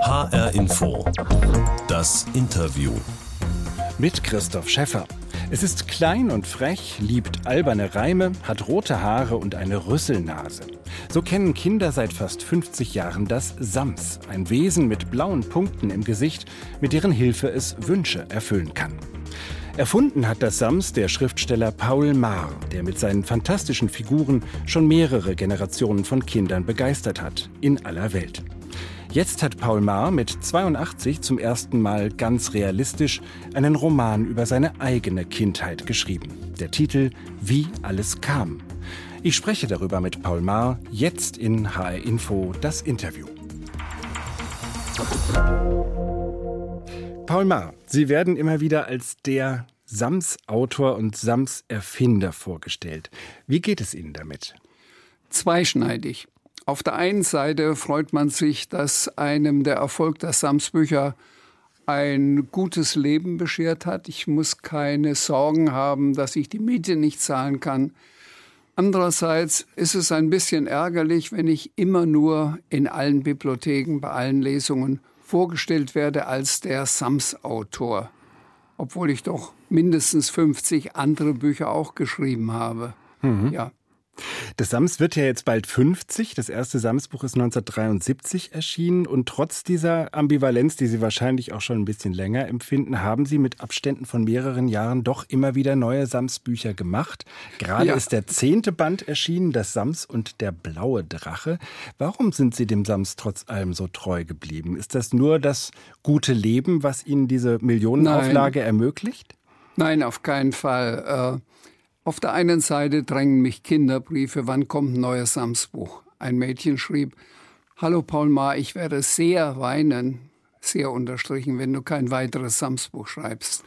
HR Info. Das Interview. Mit Christoph Schäffer. Es ist klein und frech, liebt alberne Reime, hat rote Haare und eine Rüsselnase. So kennen Kinder seit fast 50 Jahren das Sams, ein Wesen mit blauen Punkten im Gesicht, mit deren Hilfe es Wünsche erfüllen kann. Erfunden hat das Sams der Schriftsteller Paul Maar, der mit seinen fantastischen Figuren schon mehrere Generationen von Kindern begeistert hat, in aller Welt. Jetzt hat Paul Maar mit 82 zum ersten Mal ganz realistisch einen Roman über seine eigene Kindheit geschrieben. Der Titel Wie alles kam. Ich spreche darüber mit Paul Maar jetzt in HR Info das Interview. Paul Maar, Sie werden immer wieder als der Sams-Autor und Sams-Erfinder vorgestellt. Wie geht es Ihnen damit? Zweischneidig. Auf der einen Seite freut man sich, dass einem der Erfolg der Sams-Bücher ein gutes Leben beschert hat. Ich muss keine Sorgen haben, dass ich die Miete nicht zahlen kann. Andererseits ist es ein bisschen ärgerlich, wenn ich immer nur in allen Bibliotheken, bei allen Lesungen vorgestellt werde als der Sams-Autor, obwohl ich doch mindestens 50 andere Bücher auch geschrieben habe. Mhm. Ja. Das Sams wird ja jetzt bald 50. Das erste Sams-Buch ist 1973 erschienen. Und trotz dieser Ambivalenz, die Sie wahrscheinlich auch schon ein bisschen länger empfinden, haben Sie mit Abständen von mehreren Jahren doch immer wieder neue Sams-Bücher gemacht. Gerade ja. ist der zehnte Band erschienen, das Sams und der blaue Drache. Warum sind Sie dem Sams trotz allem so treu geblieben? Ist das nur das gute Leben, was Ihnen diese Millionenauflage Nein. ermöglicht? Nein, auf keinen Fall. Äh auf der einen Seite drängen mich Kinderbriefe, wann kommt ein neues Samsbuch? Ein Mädchen schrieb, Hallo Paul Ma, ich werde sehr weinen, sehr unterstrichen, wenn du kein weiteres Samsbuch schreibst.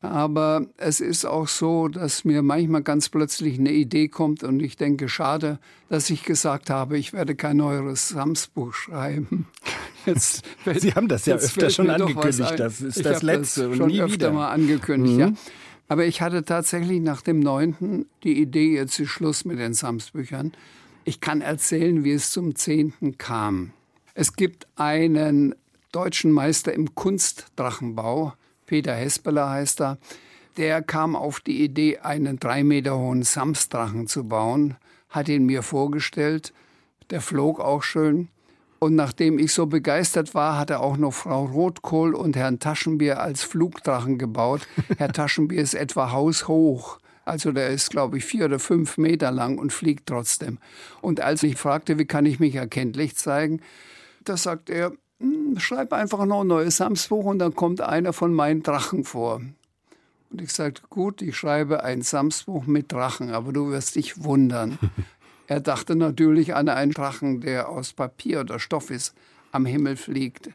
Aber es ist auch so, dass mir manchmal ganz plötzlich eine Idee kommt und ich denke, schade, dass ich gesagt habe, ich werde kein neues Samsbuch schreiben. Jetzt, Sie haben das ja öfter schon angekündigt, das ist ich das letzte das schon nie öfter wieder. mal angekündigt, mhm. ja. Aber ich hatte tatsächlich nach dem neunten die Idee, jetzt ist Schluss mit den Samsbüchern. Ich kann erzählen, wie es zum zehnten kam. Es gibt einen deutschen Meister im Kunstdrachenbau, Peter Hespeler heißt er, der kam auf die Idee, einen drei Meter hohen Samsdrachen zu bauen, hat ihn mir vorgestellt. Der flog auch schön. Und nachdem ich so begeistert war, hat er auch noch Frau Rotkohl und Herrn Taschenbier als Flugdrachen gebaut. Herr Taschenbier ist etwa haushoch. Also der ist, glaube ich, vier oder fünf Meter lang und fliegt trotzdem. Und als ich fragte, wie kann ich mich erkenntlich zeigen, da sagt er, hm, schreib einfach noch ein neues Samsbuch und dann kommt einer von meinen Drachen vor. Und ich sagte, gut, ich schreibe ein Samsbuch mit Drachen, aber du wirst dich wundern. Er dachte natürlich an einen Drachen, der aus Papier oder Stoff ist, am Himmel fliegt.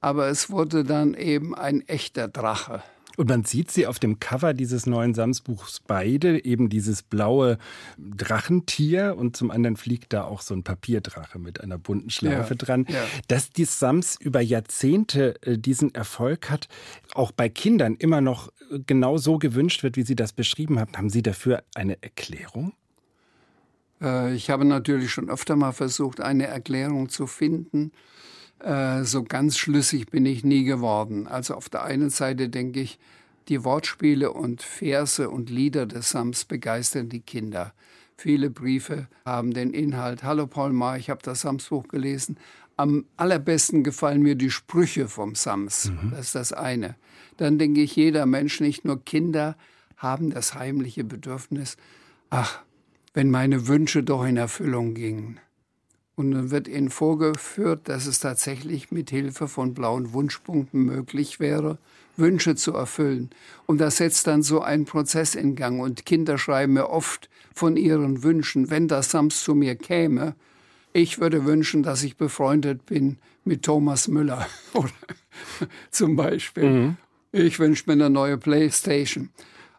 Aber es wurde dann eben ein echter Drache. Und man sieht sie auf dem Cover dieses neuen Sams-Buchs beide, eben dieses blaue Drachentier und zum anderen fliegt da auch so ein Papierdrache mit einer bunten Schleife ja, dran. Ja. Dass die Sams über Jahrzehnte äh, diesen Erfolg hat, auch bei Kindern immer noch äh, genau so gewünscht wird, wie Sie das beschrieben haben, haben Sie dafür eine Erklärung? Äh, ich habe natürlich schon öfter mal versucht, eine Erklärung zu finden. Äh, so ganz schlüssig bin ich nie geworden. Also auf der einen Seite denke ich, die Wortspiele und Verse und Lieder des Sams begeistern die Kinder. Viele Briefe haben den Inhalt, Hallo Paul Ma, ich habe das Sams-Buch gelesen. Am allerbesten gefallen mir die Sprüche vom Sams. Mhm. Das ist das eine. Dann denke ich, jeder Mensch, nicht nur Kinder, haben das heimliche Bedürfnis, ach, wenn meine Wünsche doch in Erfüllung gingen. Und dann wird ihnen vorgeführt, dass es tatsächlich mit Hilfe von blauen Wunschpunkten möglich wäre, Wünsche zu erfüllen. Und das setzt dann so einen Prozess in Gang. Und Kinder schreiben mir oft von ihren Wünschen, wenn das Sams zu mir käme, ich würde wünschen, dass ich befreundet bin mit Thomas Müller. zum Beispiel. Mhm. Ich wünsche mir eine neue Playstation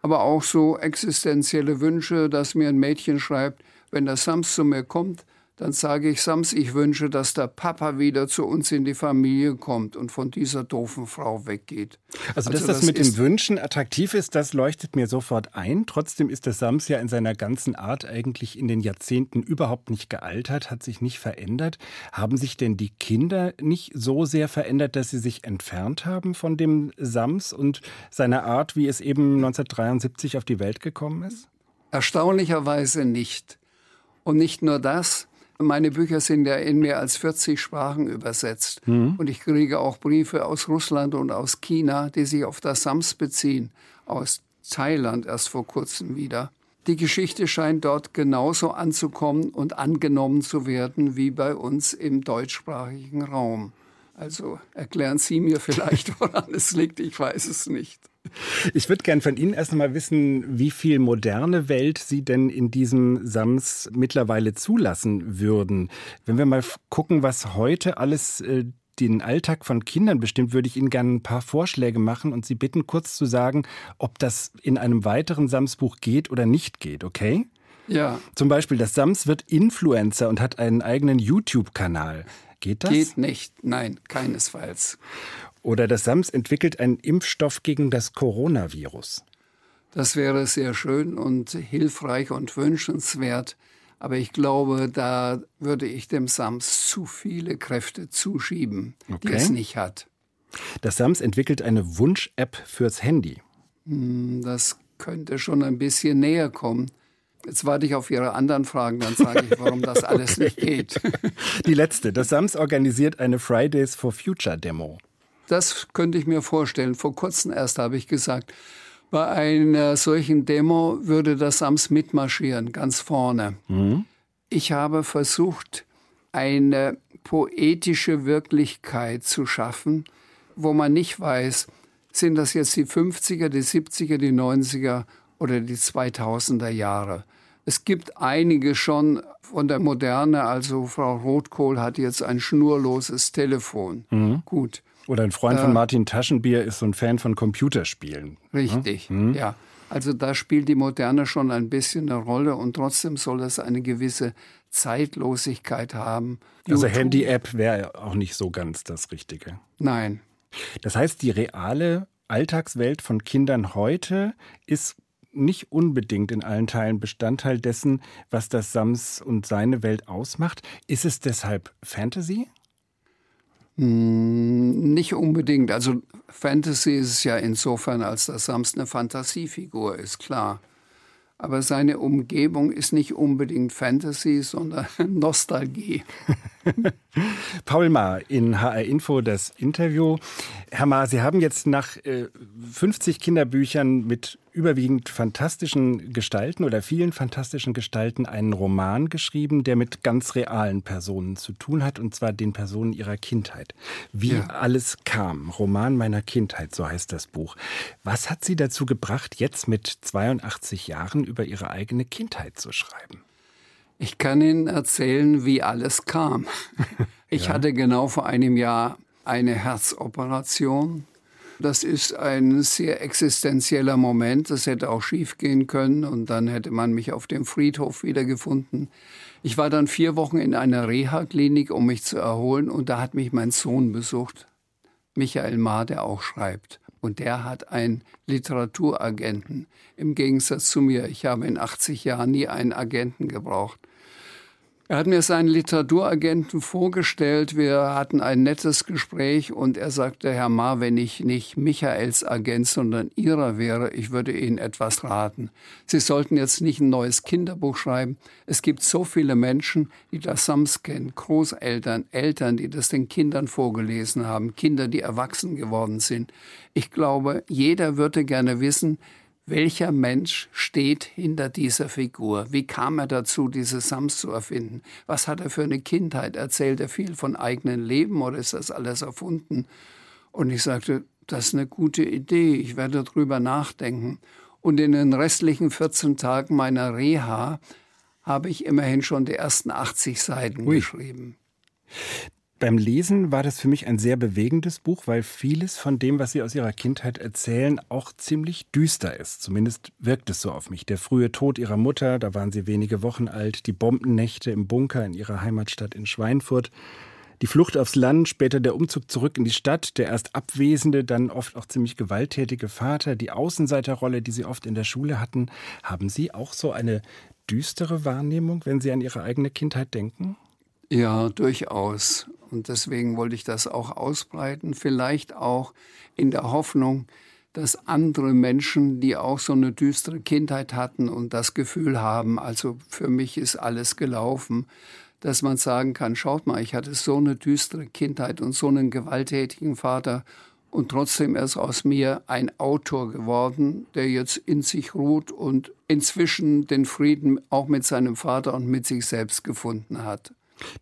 aber auch so existenzielle Wünsche, dass mir ein Mädchen schreibt, wenn der Sams zu mir kommt, dann sage ich Sams, ich wünsche, dass der Papa wieder zu uns in die Familie kommt und von dieser doofen Frau weggeht. Also, dass also, das, das mit dem Wünschen attraktiv ist, das leuchtet mir sofort ein. Trotzdem ist der Sams ja in seiner ganzen Art eigentlich in den Jahrzehnten überhaupt nicht gealtert, hat sich nicht verändert. Haben sich denn die Kinder nicht so sehr verändert, dass sie sich entfernt haben von dem Sams und seiner Art, wie es eben 1973 auf die Welt gekommen ist? Erstaunlicherweise nicht. Und nicht nur das, meine Bücher sind ja in mehr als 40 Sprachen übersetzt. Mhm. Und ich kriege auch Briefe aus Russland und aus China, die sich auf das Sams beziehen. Aus Thailand erst vor kurzem wieder. Die Geschichte scheint dort genauso anzukommen und angenommen zu werden wie bei uns im deutschsprachigen Raum. Also erklären Sie mir vielleicht, woran es liegt. Ich weiß es nicht. Ich würde gern von Ihnen erst einmal wissen, wie viel moderne Welt Sie denn in diesem Sams mittlerweile zulassen würden. Wenn wir mal gucken, was heute alles äh, den Alltag von Kindern bestimmt, würde ich Ihnen gerne ein paar Vorschläge machen und Sie bitten, kurz zu sagen, ob das in einem weiteren Sams-Buch geht oder nicht geht, okay? Ja. Zum Beispiel, das Sams wird Influencer und hat einen eigenen YouTube-Kanal. Geht das? Geht nicht, nein, keinesfalls. Oder das SAMS entwickelt einen Impfstoff gegen das Coronavirus. Das wäre sehr schön und hilfreich und wünschenswert. Aber ich glaube, da würde ich dem SAMS zu viele Kräfte zuschieben, okay. die es nicht hat. Das SAMS entwickelt eine Wunsch-App fürs Handy. Hm, das könnte schon ein bisschen näher kommen. Jetzt warte ich auf Ihre anderen Fragen, dann sage ich, warum das alles okay. nicht geht. Die letzte. Das SAMS organisiert eine Fridays for Future Demo. Das könnte ich mir vorstellen. Vor kurzem erst habe ich gesagt, bei einer solchen Demo würde das SAMS mitmarschieren, ganz vorne. Mhm. Ich habe versucht, eine poetische Wirklichkeit zu schaffen, wo man nicht weiß, sind das jetzt die 50er, die 70er, die 90er oder die 2000er Jahre. Es gibt einige schon von der Moderne, also Frau Rotkohl hat jetzt ein schnurloses Telefon. Mhm. Gut. Oder ein Freund von äh, Martin Taschenbier ist so ein Fan von Computerspielen. Richtig, mhm. ja. Also da spielt die Moderne schon ein bisschen eine Rolle und trotzdem soll das eine gewisse Zeitlosigkeit haben. Also Handy-App wäre auch nicht so ganz das Richtige. Nein. Das heißt, die reale Alltagswelt von Kindern heute ist nicht unbedingt in allen Teilen Bestandteil dessen, was das Sams und seine Welt ausmacht. Ist es deshalb Fantasy? Hm, nicht unbedingt. Also Fantasy ist es ja insofern, als dass Sams eine Fantasiefigur ist, klar. Aber seine Umgebung ist nicht unbedingt Fantasy, sondern Nostalgie. Paul Maar in HR Info das Interview. Herr Maar, Sie haben jetzt nach äh, 50 Kinderbüchern mit überwiegend fantastischen Gestalten oder vielen fantastischen Gestalten einen Roman geschrieben, der mit ganz realen Personen zu tun hat, und zwar den Personen ihrer Kindheit. Wie ja. alles kam. Roman meiner Kindheit, so heißt das Buch. Was hat Sie dazu gebracht, jetzt mit 82 Jahren über Ihre eigene Kindheit zu schreiben? Ich kann Ihnen erzählen, wie alles kam. Ich ja. hatte genau vor einem Jahr eine Herzoperation das ist ein sehr existenzieller Moment. Das hätte auch schief gehen können und dann hätte man mich auf dem Friedhof wiedergefunden. Ich war dann vier Wochen in einer Reha-Klinik, um mich zu erholen und da hat mich mein Sohn besucht, Michael Maar, der auch schreibt. Und der hat einen Literaturagenten. Im Gegensatz zu mir. Ich habe in 80 Jahren nie einen Agenten gebraucht. Er hat mir seinen Literaturagenten vorgestellt. Wir hatten ein nettes Gespräch und er sagte, Herr Ma, wenn ich nicht Michaels Agent, sondern Ihrer wäre, ich würde Ihnen etwas raten. Sie sollten jetzt nicht ein neues Kinderbuch schreiben. Es gibt so viele Menschen, die das Sams kennen, Großeltern, Eltern, die das den Kindern vorgelesen haben, Kinder, die erwachsen geworden sind. Ich glaube, jeder würde gerne wissen, welcher Mensch steht hinter dieser Figur? Wie kam er dazu, diese Sams zu erfinden? Was hat er für eine Kindheit? Erzählt er viel von eigenem Leben oder ist das alles erfunden? Und ich sagte, das ist eine gute Idee, ich werde darüber nachdenken. Und in den restlichen 14 Tagen meiner Reha habe ich immerhin schon die ersten 80 Seiten Ui. geschrieben. Beim Lesen war das für mich ein sehr bewegendes Buch, weil vieles von dem, was Sie aus Ihrer Kindheit erzählen, auch ziemlich düster ist. Zumindest wirkt es so auf mich. Der frühe Tod Ihrer Mutter, da waren Sie wenige Wochen alt, die Bombennächte im Bunker in Ihrer Heimatstadt in Schweinfurt, die Flucht aufs Land, später der Umzug zurück in die Stadt, der erst abwesende, dann oft auch ziemlich gewalttätige Vater, die Außenseiterrolle, die Sie oft in der Schule hatten. Haben Sie auch so eine düstere Wahrnehmung, wenn Sie an Ihre eigene Kindheit denken? Ja, durchaus. Und deswegen wollte ich das auch ausbreiten, vielleicht auch in der Hoffnung, dass andere Menschen, die auch so eine düstere Kindheit hatten und das Gefühl haben, also für mich ist alles gelaufen, dass man sagen kann, schaut mal, ich hatte so eine düstere Kindheit und so einen gewalttätigen Vater und trotzdem ist aus mir ein Autor geworden, der jetzt in sich ruht und inzwischen den Frieden auch mit seinem Vater und mit sich selbst gefunden hat.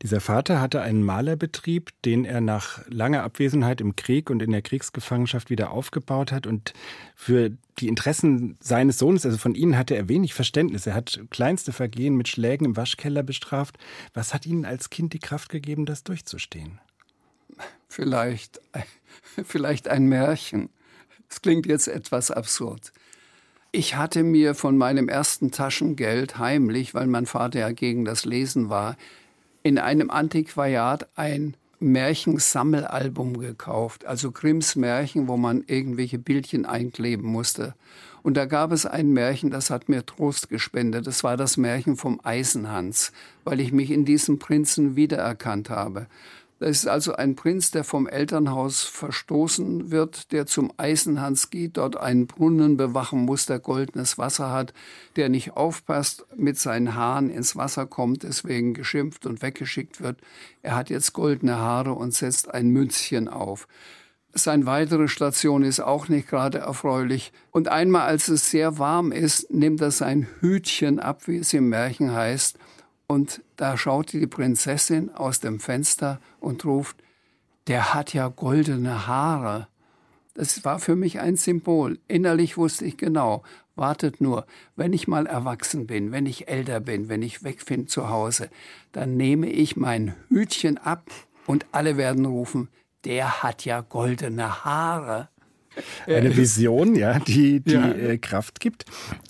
Dieser Vater hatte einen Malerbetrieb, den er nach langer Abwesenheit im Krieg und in der Kriegsgefangenschaft wieder aufgebaut hat. Und für die Interessen seines Sohnes, also von ihnen, hatte er wenig Verständnis. Er hat kleinste Vergehen mit Schlägen im Waschkeller bestraft. Was hat Ihnen als Kind die Kraft gegeben, das durchzustehen? Vielleicht, vielleicht ein Märchen. Es klingt jetzt etwas absurd. Ich hatte mir von meinem ersten Taschengeld heimlich, weil mein Vater ja gegen das Lesen war, in einem Antiquariat ein Märchensammelalbum gekauft, also Grimms Märchen, wo man irgendwelche Bildchen einkleben musste. Und da gab es ein Märchen, das hat mir Trost gespendet. Das war das Märchen vom Eisenhans, weil ich mich in diesem Prinzen wiedererkannt habe. Das ist also ein Prinz, der vom Elternhaus verstoßen wird, der zum Eisenhans geht, dort einen Brunnen bewachen muss, der goldenes Wasser hat, der nicht aufpasst, mit seinen Haaren ins Wasser kommt, deswegen geschimpft und weggeschickt wird. Er hat jetzt goldene Haare und setzt ein Münzchen auf. Seine weitere Station ist auch nicht gerade erfreulich. Und einmal, als es sehr warm ist, nimmt er sein Hütchen ab, wie es im Märchen heißt, und da schaut die Prinzessin aus dem Fenster und ruft, der hat ja goldene Haare. Das war für mich ein Symbol. Innerlich wusste ich genau, wartet nur, wenn ich mal erwachsen bin, wenn ich älter bin, wenn ich weg bin zu Hause, dann nehme ich mein Hütchen ab und alle werden rufen, der hat ja goldene Haare. Eine Vision, ja, die, die ja. Äh, Kraft gibt.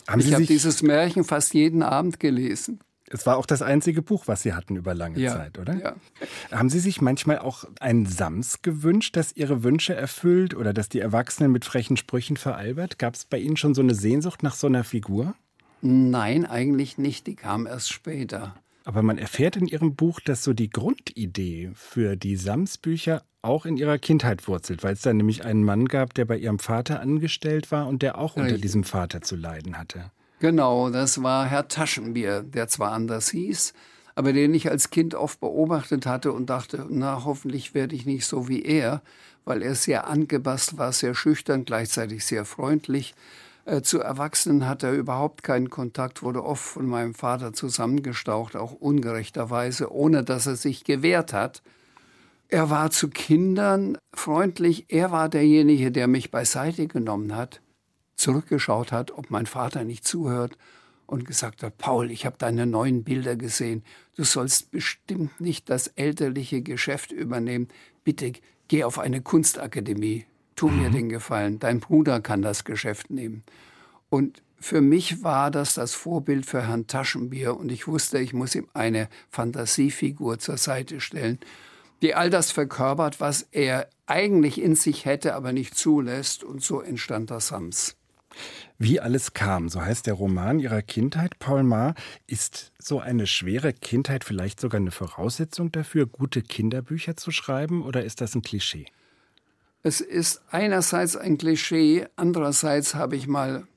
Haben ich habe dieses Märchen fast jeden Abend gelesen. Es war auch das einzige Buch, was Sie hatten über lange ja, Zeit, oder? Ja. Haben Sie sich manchmal auch ein Sams gewünscht, das Ihre Wünsche erfüllt oder dass die Erwachsenen mit frechen Sprüchen veralbert? Gab es bei Ihnen schon so eine Sehnsucht nach so einer Figur? Nein, eigentlich nicht. Die kam erst später. Aber man erfährt in Ihrem Buch, dass so die Grundidee für die Sams-Bücher auch in Ihrer Kindheit wurzelt, weil es da nämlich einen Mann gab, der bei Ihrem Vater angestellt war und der auch unter diesem Vater zu leiden hatte. Genau, das war Herr Taschenbier, der zwar anders hieß, aber den ich als Kind oft beobachtet hatte und dachte, na, hoffentlich werde ich nicht so wie er, weil er sehr angepasst war, sehr schüchtern, gleichzeitig sehr freundlich. Äh, zu Erwachsenen hat er überhaupt keinen Kontakt, wurde oft von meinem Vater zusammengestaucht, auch ungerechterweise, ohne dass er sich gewehrt hat. Er war zu Kindern freundlich, er war derjenige, der mich beiseite genommen hat zurückgeschaut hat, ob mein Vater nicht zuhört und gesagt hat, Paul, ich habe deine neuen Bilder gesehen. Du sollst bestimmt nicht das elterliche Geschäft übernehmen. Bitte geh auf eine Kunstakademie. Tu mir mhm. den Gefallen. Dein Bruder kann das Geschäft nehmen. Und für mich war das das Vorbild für Herrn Taschenbier und ich wusste, ich muss ihm eine Fantasiefigur zur Seite stellen, die all das verkörpert, was er eigentlich in sich hätte, aber nicht zulässt. Und so entstand das Sams. Wie alles kam, so heißt der Roman Ihrer Kindheit, Paul Maar. Ist so eine schwere Kindheit vielleicht sogar eine Voraussetzung dafür, gute Kinderbücher zu schreiben, oder ist das ein Klischee? Es ist einerseits ein Klischee, andererseits habe ich mal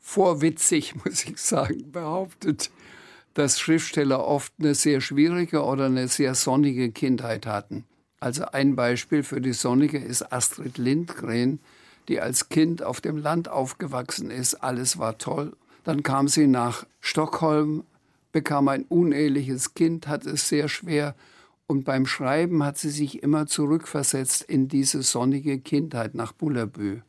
vorwitzig, muss ich sagen, behauptet, dass Schriftsteller oft eine sehr schwierige oder eine sehr sonnige Kindheit hatten. Also ein Beispiel für die sonnige ist Astrid Lindgren, die als Kind auf dem Land aufgewachsen ist. Alles war toll. Dann kam sie nach Stockholm, bekam ein uneheliches Kind, hatte es sehr schwer. Und beim Schreiben hat sie sich immer zurückversetzt in diese sonnige Kindheit nach Bullerbü.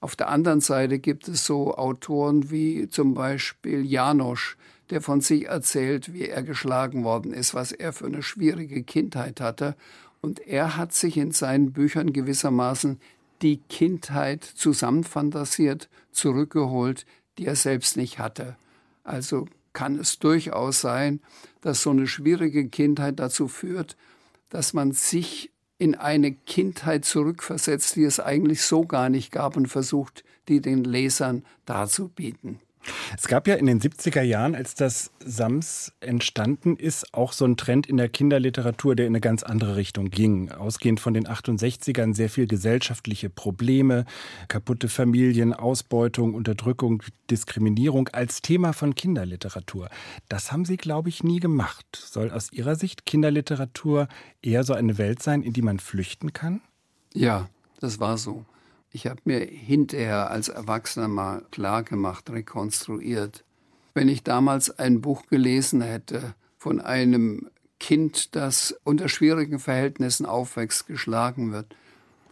Auf der anderen Seite gibt es so Autoren wie zum Beispiel Janosch, der von sich erzählt, wie er geschlagen worden ist, was er für eine schwierige Kindheit hatte. Und er hat sich in seinen Büchern gewissermaßen die Kindheit zusammenfantasiert, zurückgeholt, die er selbst nicht hatte. Also kann es durchaus sein, dass so eine schwierige Kindheit dazu führt, dass man sich in eine Kindheit zurückversetzt, die es eigentlich so gar nicht gab und versucht, die den Lesern darzubieten. Es gab ja in den 70er Jahren, als das Sams entstanden ist, auch so ein Trend in der Kinderliteratur, der in eine ganz andere Richtung ging. Ausgehend von den 68ern sehr viel gesellschaftliche Probleme, kaputte Familien, Ausbeutung, Unterdrückung, Diskriminierung als Thema von Kinderliteratur. Das haben Sie, glaube ich, nie gemacht. Soll aus Ihrer Sicht Kinderliteratur eher so eine Welt sein, in die man flüchten kann? Ja, das war so. Ich habe mir hinterher als Erwachsener mal klargemacht, rekonstruiert. Wenn ich damals ein Buch gelesen hätte von einem Kind, das unter schwierigen Verhältnissen aufwächst, geschlagen wird,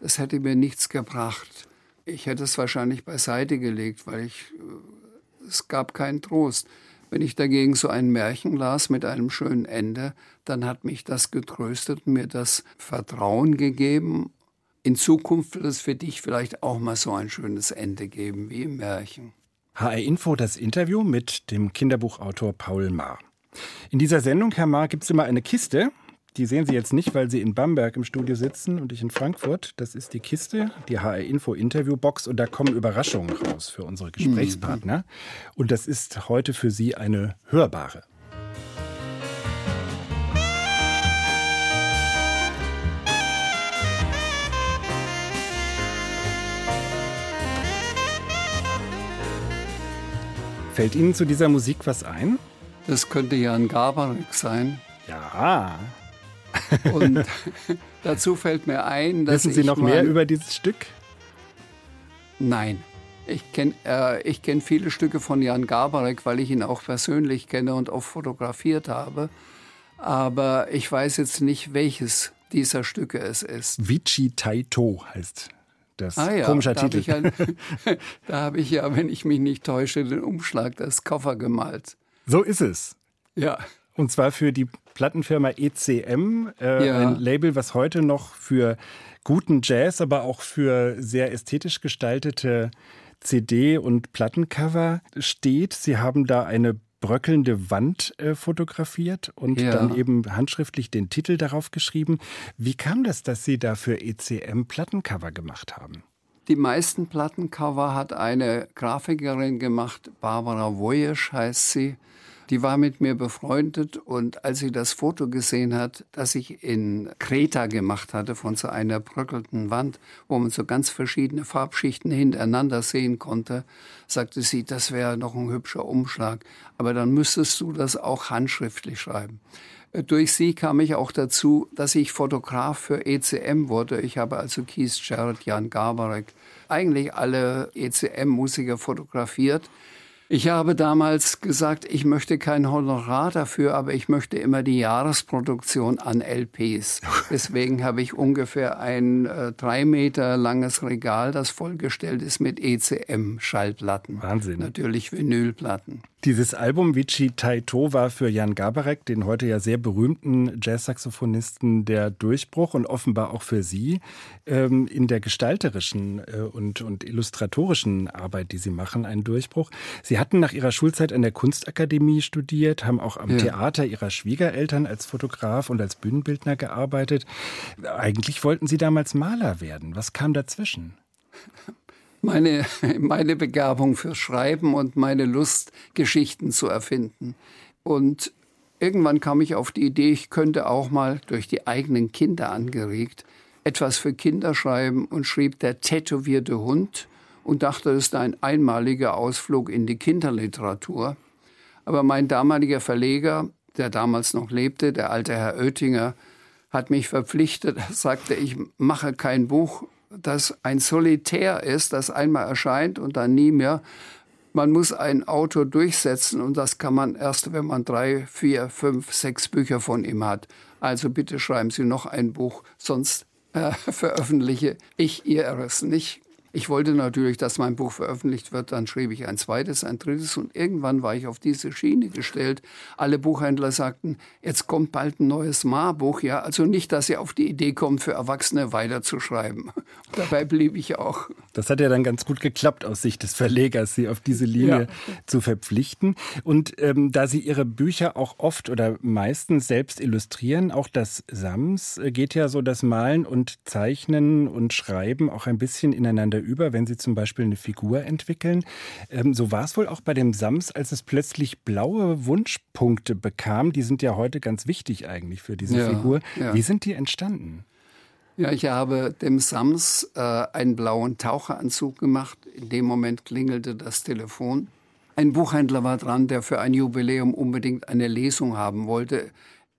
das hätte mir nichts gebracht. Ich hätte es wahrscheinlich beiseite gelegt, weil ich, äh, es gab keinen Trost. Wenn ich dagegen so ein Märchen las mit einem schönen Ende, dann hat mich das getröstet, mir das Vertrauen gegeben in Zukunft wird es für dich vielleicht auch mal so ein schönes Ende geben wie im Märchen. HR Info das Interview mit dem Kinderbuchautor Paul Maar. In dieser Sendung, Herr Maar, gibt es immer eine Kiste. Die sehen Sie jetzt nicht, weil Sie in Bamberg im Studio sitzen und ich in Frankfurt. Das ist die Kiste, die HR Info Interviewbox und da kommen Überraschungen raus für unsere Gesprächspartner. Mhm. Und das ist heute für Sie eine hörbare. Fällt Ihnen zu dieser Musik was ein? Das könnte Jan Gabarek sein. Ja. Und dazu fällt mir ein, dass Wissen Sie noch mehr über dieses Stück? Nein. Ich kenne äh, kenn viele Stücke von Jan Gabarek, weil ich ihn auch persönlich kenne und auch fotografiert habe. Aber ich weiß jetzt nicht, welches dieser Stücke es ist. Vici Taito heißt das ah, ja, komischer da Titel. Hab ja, da habe ich ja, wenn ich mich nicht täusche, den Umschlag, das Koffer gemalt. So ist es. Ja. Und zwar für die Plattenfirma ECM, äh, ja. ein Label, was heute noch für guten Jazz, aber auch für sehr ästhetisch gestaltete CD- und Plattencover steht. Sie haben da eine bröckelnde Wand äh, fotografiert und ja. dann eben handschriftlich den Titel darauf geschrieben. Wie kam das, dass Sie dafür ECM Plattencover gemacht haben? Die meisten Plattencover hat eine Grafikerin gemacht, Barbara Wojesch heißt sie. Die war mit mir befreundet und als sie das Foto gesehen hat, das ich in Kreta gemacht hatte von so einer bröckelnden Wand, wo man so ganz verschiedene Farbschichten hintereinander sehen konnte, sagte sie, das wäre noch ein hübscher Umschlag, aber dann müsstest du das auch handschriftlich schreiben. Durch sie kam ich auch dazu, dass ich Fotograf für ECM wurde. Ich habe also Keith Jarrett, Jan Garbarek, eigentlich alle ECM-Musiker fotografiert. Ich habe damals gesagt, ich möchte kein Honorar dafür, aber ich möchte immer die Jahresproduktion an LPs. Deswegen habe ich ungefähr ein äh, drei Meter langes Regal, das vollgestellt ist mit ECM-Schallplatten. Wahnsinn. Natürlich Vinylplatten. Dieses Album Vici Taito war für Jan Gabarek, den heute ja sehr berühmten Jazzsaxophonisten, der Durchbruch und offenbar auch für Sie ähm, in der gestalterischen äh, und, und illustratorischen Arbeit, die Sie machen, ein Durchbruch. Sie hatten nach Ihrer Schulzeit an der Kunstakademie studiert, haben auch am ja. Theater Ihrer Schwiegereltern als Fotograf und als Bühnenbildner gearbeitet. Eigentlich wollten Sie damals Maler werden. Was kam dazwischen? Meine, meine Begabung fürs Schreiben und meine Lust, Geschichten zu erfinden. Und irgendwann kam ich auf die Idee, ich könnte auch mal durch die eigenen Kinder angeregt etwas für Kinder schreiben und schrieb Der tätowierte Hund und dachte, das ist ein einmaliger Ausflug in die Kinderliteratur. Aber mein damaliger Verleger, der damals noch lebte, der alte Herr Oettinger, hat mich verpflichtet, sagte, ich mache kein Buch das ein Solitär ist, das einmal erscheint und dann nie mehr. Man muss ein Autor durchsetzen und das kann man erst, wenn man drei, vier, fünf, sechs Bücher von ihm hat. Also bitte schreiben Sie noch ein Buch, sonst äh, veröffentliche ich Ihres nicht. Ich wollte natürlich, dass mein Buch veröffentlicht wird, dann schrieb ich ein zweites, ein drittes und irgendwann war ich auf diese Schiene gestellt. Alle Buchhändler sagten, jetzt kommt bald ein neues Ma-Buch, ja, also nicht, dass ihr auf die Idee kommt, für Erwachsene weiterzuschreiben. Dabei blieb ich auch. Das hat ja dann ganz gut geklappt aus Sicht des Verlegers, Sie auf diese Linie ja. zu verpflichten. Und ähm, da Sie Ihre Bücher auch oft oder meistens selbst illustrieren, auch das Sams äh, geht ja so das Malen und Zeichnen und Schreiben auch ein bisschen ineinander über, wenn Sie zum Beispiel eine Figur entwickeln. Ähm, so war es wohl auch bei dem Sams, als es plötzlich blaue Wunschpunkte bekam. Die sind ja heute ganz wichtig eigentlich für diese ja, Figur. Ja. Wie sind die entstanden? Ja, ich habe dem Sams äh, einen blauen Taucheranzug gemacht. In dem Moment klingelte das Telefon. Ein Buchhändler war dran, der für ein Jubiläum unbedingt eine Lesung haben wollte.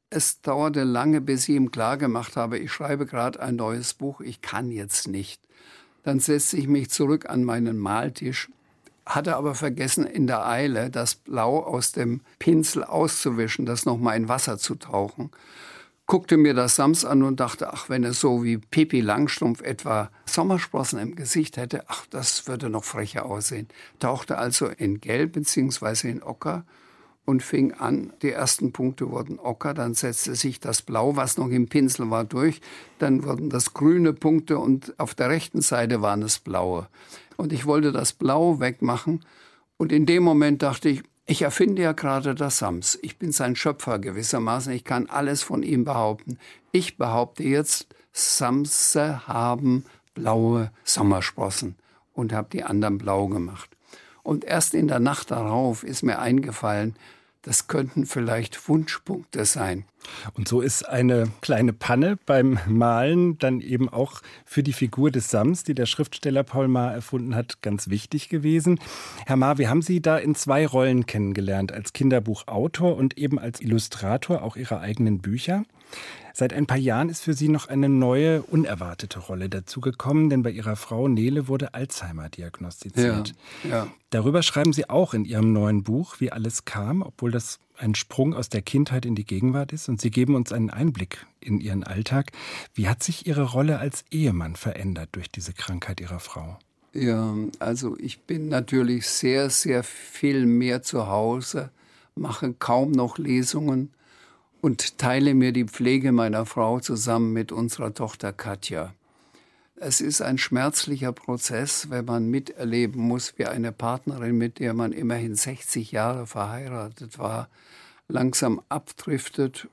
Es dauerte lange, bis ich ihm klargemacht habe, ich schreibe gerade ein neues Buch, ich kann jetzt nicht. Dann setzte ich mich zurück an meinen Maltisch, hatte aber vergessen, in der Eile das Blau aus dem Pinsel auszuwischen, das nochmal in Wasser zu tauchen. Guckte mir das Sams an und dachte, ach, wenn es so wie Pipi Langstrumpf etwa Sommersprossen im Gesicht hätte, ach, das würde noch frecher aussehen. Tauchte also in Gelb bzw. in Ocker und fing an. Die ersten Punkte wurden ocker, dann setzte sich das Blau, was noch im Pinsel war, durch. Dann wurden das grüne Punkte und auf der rechten Seite waren es blaue. Und ich wollte das Blau wegmachen. Und in dem Moment dachte ich, ich erfinde ja gerade das Sams. Ich bin sein Schöpfer gewissermaßen. Ich kann alles von ihm behaupten. Ich behaupte jetzt, Samse haben blaue Sommersprossen und habe die anderen blau gemacht. Und erst in der Nacht darauf ist mir eingefallen, das könnten vielleicht Wunschpunkte sein. Und so ist eine kleine Panne beim Malen dann eben auch für die Figur des Sams, die der Schriftsteller Paul Maar erfunden hat, ganz wichtig gewesen. Herr Maar, wir haben Sie da in zwei Rollen kennengelernt, als Kinderbuchautor und eben als Illustrator auch Ihrer eigenen Bücher. Seit ein paar Jahren ist für Sie noch eine neue, unerwartete Rolle dazugekommen, denn bei Ihrer Frau Nele wurde Alzheimer diagnostiziert. Ja, ja. Darüber schreiben Sie auch in Ihrem neuen Buch, wie alles kam, obwohl das ein Sprung aus der Kindheit in die Gegenwart ist. Und Sie geben uns einen Einblick in Ihren Alltag. Wie hat sich Ihre Rolle als Ehemann verändert durch diese Krankheit Ihrer Frau? Ja, also ich bin natürlich sehr, sehr viel mehr zu Hause, mache kaum noch Lesungen und teile mir die Pflege meiner Frau zusammen mit unserer Tochter Katja. Es ist ein schmerzlicher Prozess, wenn man miterleben muss, wie eine Partnerin, mit der man immerhin 60 Jahre verheiratet war, langsam abdriftet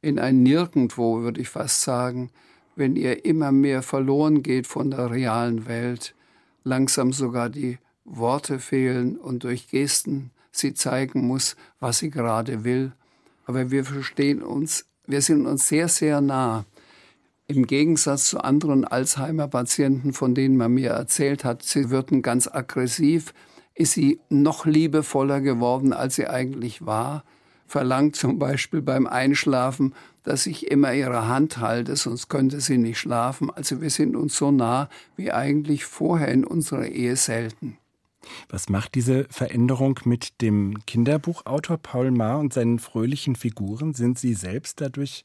in ein Nirgendwo, würde ich fast sagen, wenn ihr immer mehr verloren geht von der realen Welt, langsam sogar die Worte fehlen und durch Gesten sie zeigen muss, was sie gerade will aber wir verstehen uns, wir sind uns sehr, sehr nah. Im Gegensatz zu anderen Alzheimer-Patienten, von denen man mir erzählt hat, sie würden ganz aggressiv, ist sie noch liebevoller geworden, als sie eigentlich war. Verlangt zum Beispiel beim Einschlafen, dass ich immer ihre Hand halte, sonst könnte sie nicht schlafen. Also wir sind uns so nah wie eigentlich vorher in unserer Ehe selten. Was macht diese Veränderung mit dem Kinderbuchautor Paul Maar und seinen fröhlichen Figuren? Sind Sie selbst dadurch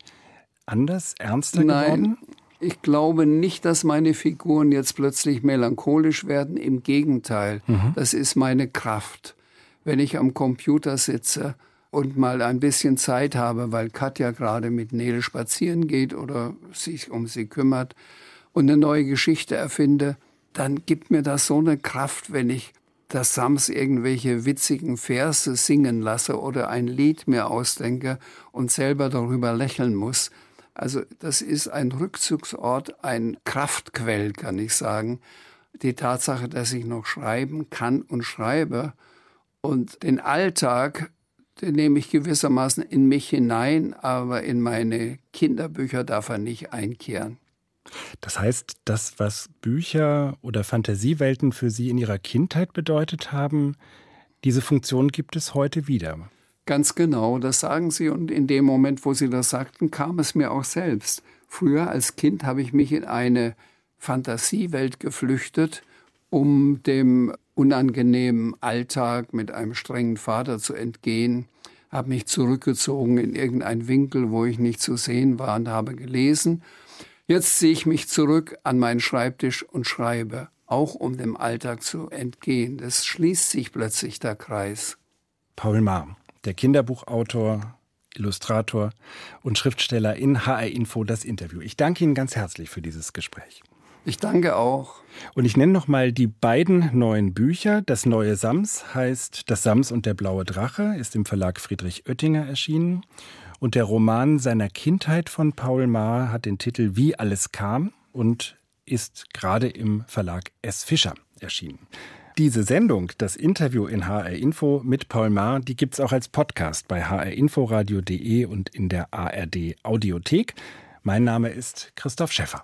anders, ernster Nein. geworden? Ich glaube nicht, dass meine Figuren jetzt plötzlich melancholisch werden. Im Gegenteil, mhm. das ist meine Kraft. Wenn ich am Computer sitze und mal ein bisschen Zeit habe, weil Katja gerade mit Nele spazieren geht oder sich um sie kümmert und eine neue Geschichte erfinde, dann gibt mir das so eine Kraft, wenn ich dass Sams irgendwelche witzigen Verse singen lasse oder ein Lied mir ausdenke und selber darüber lächeln muss. Also das ist ein Rückzugsort, ein Kraftquell, kann ich sagen. Die Tatsache, dass ich noch schreiben kann und schreibe und den Alltag, den nehme ich gewissermaßen in mich hinein, aber in meine Kinderbücher darf er nicht einkehren. Das heißt, das, was Bücher oder Fantasiewelten für Sie in Ihrer Kindheit bedeutet haben, diese Funktion gibt es heute wieder. Ganz genau, das sagen Sie. Und in dem Moment, wo Sie das sagten, kam es mir auch selbst. Früher als Kind habe ich mich in eine Fantasiewelt geflüchtet, um dem unangenehmen Alltag mit einem strengen Vater zu entgehen, habe mich zurückgezogen in irgendeinen Winkel, wo ich nicht zu sehen war und habe gelesen Jetzt ziehe ich mich zurück an meinen Schreibtisch und schreibe auch um dem Alltag zu entgehen. Das schließt sich plötzlich der Kreis. Paul Maar, der Kinderbuchautor, Illustrator und Schriftsteller in HR Info das Interview. Ich danke Ihnen ganz herzlich für dieses Gespräch. Ich danke auch. Und ich nenne noch mal die beiden neuen Bücher. Das neue Sams heißt Das Sams und der blaue Drache, ist im Verlag Friedrich Oettinger erschienen. Und der Roman seiner Kindheit von Paul Maar hat den Titel Wie alles kam und ist gerade im Verlag S. Fischer erschienen. Diese Sendung, das Interview in HR Info mit Paul Maar, die gibt es auch als Podcast bei hrinforadio.de und in der ARD Audiothek. Mein Name ist Christoph Schäffer.